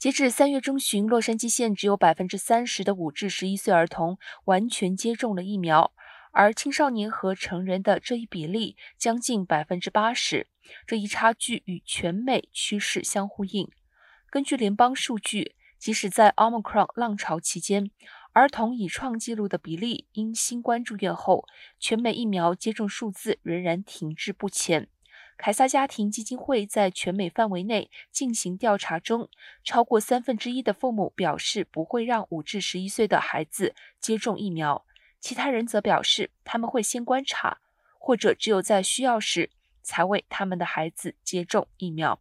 截至三月中旬，洛杉矶县只有百分之三十的五至十一岁儿童完全接种了疫苗，而青少年和成人的这一比例将近百分之八十。这一差距与全美趋势相呼应。根据联邦数据，即使在 Omicron 浪潮期间，儿童已创纪录的比例因新冠住院后，全美疫苗接种数字仍然停滞不前。凯撒家庭基金会在全美范围内进行调查中，超过三分之一的父母表示不会让五至十一岁的孩子接种疫苗，其他人则表示他们会先观察，或者只有在需要时才为他们的孩子接种疫苗。